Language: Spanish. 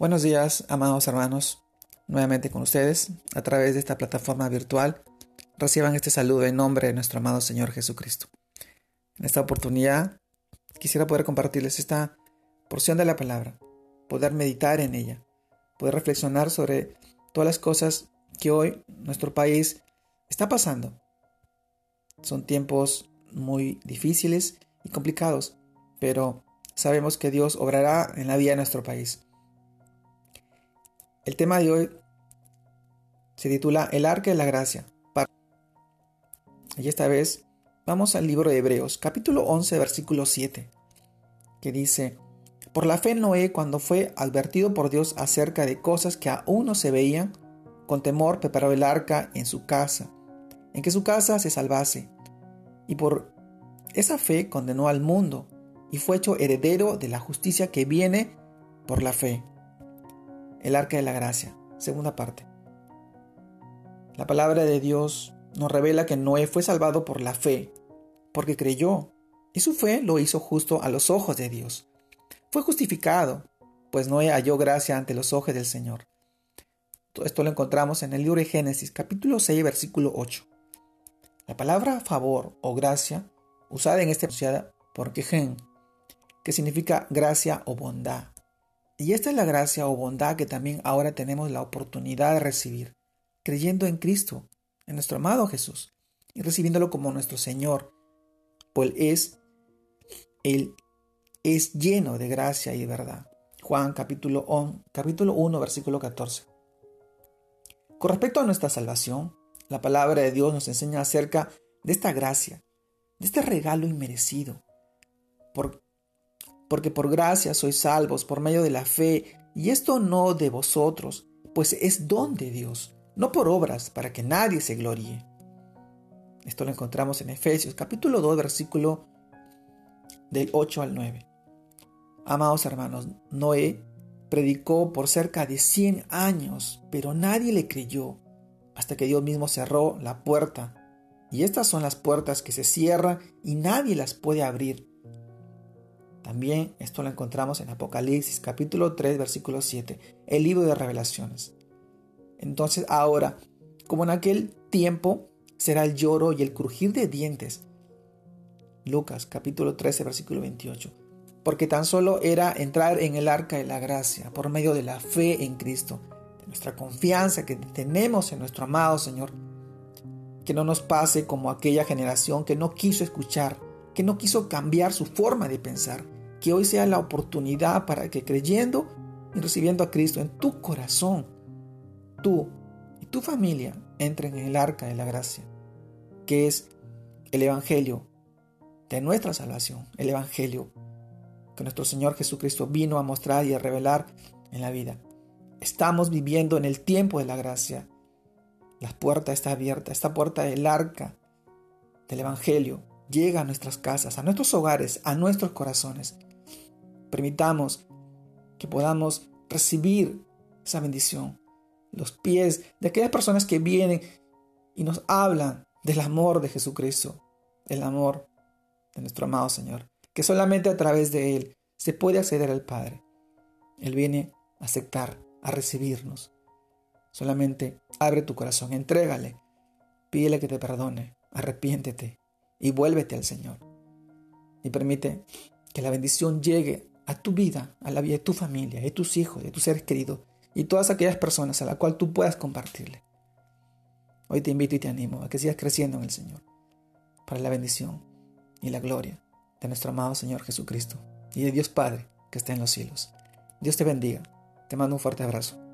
Buenos días, amados hermanos, nuevamente con ustedes a través de esta plataforma virtual. Reciban este saludo en nombre de nuestro amado Señor Jesucristo. En esta oportunidad quisiera poder compartirles esta porción de la palabra, poder meditar en ella, poder reflexionar sobre todas las cosas que hoy nuestro país está pasando. Son tiempos muy difíciles y complicados, pero sabemos que Dios obrará en la vida de nuestro país. El tema de hoy se titula El arca de la gracia. Y esta vez vamos al libro de Hebreos, capítulo 11, versículo 7, que dice, Por la fe Noé, cuando fue advertido por Dios acerca de cosas que aún no se veían, con temor preparó el arca en su casa, en que su casa se salvase, y por esa fe condenó al mundo, y fue hecho heredero de la justicia que viene por la fe el arca de la gracia. Segunda parte. La palabra de Dios nos revela que Noé fue salvado por la fe, porque creyó, y su fe lo hizo justo a los ojos de Dios. Fue justificado, pues Noé halló gracia ante los ojos del Señor. Todo esto lo encontramos en el libro de Génesis, capítulo 6, versículo 8. La palabra favor o gracia, usada en este por quejen, que significa gracia o bondad. Y esta es la gracia o bondad que también ahora tenemos la oportunidad de recibir, creyendo en Cristo, en nuestro amado Jesús, y recibiéndolo como nuestro Señor, pues es, Él es lleno de gracia y de verdad. Juan capítulo, capítulo 1, versículo 14. Con respecto a nuestra salvación, la palabra de Dios nos enseña acerca de esta gracia, de este regalo inmerecido, por, porque por gracia sois salvos por medio de la fe, y esto no de vosotros, pues es don de Dios, no por obras, para que nadie se gloríe. Esto lo encontramos en Efesios capítulo 2, versículo del 8 al 9. Amados hermanos, Noé predicó por cerca de 100 años, pero nadie le creyó, hasta que Dios mismo cerró la puerta. Y estas son las puertas que se cierran y nadie las puede abrir. También esto lo encontramos en Apocalipsis capítulo 3 versículo 7, el libro de revelaciones. Entonces ahora, como en aquel tiempo, será el lloro y el crujir de dientes. Lucas capítulo 13 versículo 28. Porque tan solo era entrar en el arca de la gracia por medio de la fe en Cristo, de nuestra confianza que tenemos en nuestro amado Señor. Que no nos pase como aquella generación que no quiso escuchar que no quiso cambiar su forma de pensar. Que hoy sea la oportunidad para que creyendo y recibiendo a Cristo en tu corazón, tú y tu familia entren en el arca de la gracia, que es el Evangelio de nuestra salvación, el Evangelio que nuestro Señor Jesucristo vino a mostrar y a revelar en la vida. Estamos viviendo en el tiempo de la gracia. La puerta está abierta, esta puerta del arca del Evangelio llega a nuestras casas, a nuestros hogares, a nuestros corazones. Permitamos que podamos recibir esa bendición. Los pies de aquellas personas que vienen y nos hablan del amor de Jesucristo, el amor de nuestro amado Señor, que solamente a través de Él se puede acceder al Padre. Él viene a aceptar, a recibirnos. Solamente abre tu corazón, entrégale, pídele que te perdone, arrepiéntete y vuélvete al Señor. Y permite que la bendición llegue a tu vida, a la vida de tu familia, de tus hijos, de tus seres queridos y todas aquellas personas a las cuales tú puedas compartirle. Hoy te invito y te animo a que sigas creciendo en el Señor para la bendición y la gloria de nuestro amado Señor Jesucristo y de Dios Padre que está en los cielos. Dios te bendiga. Te mando un fuerte abrazo.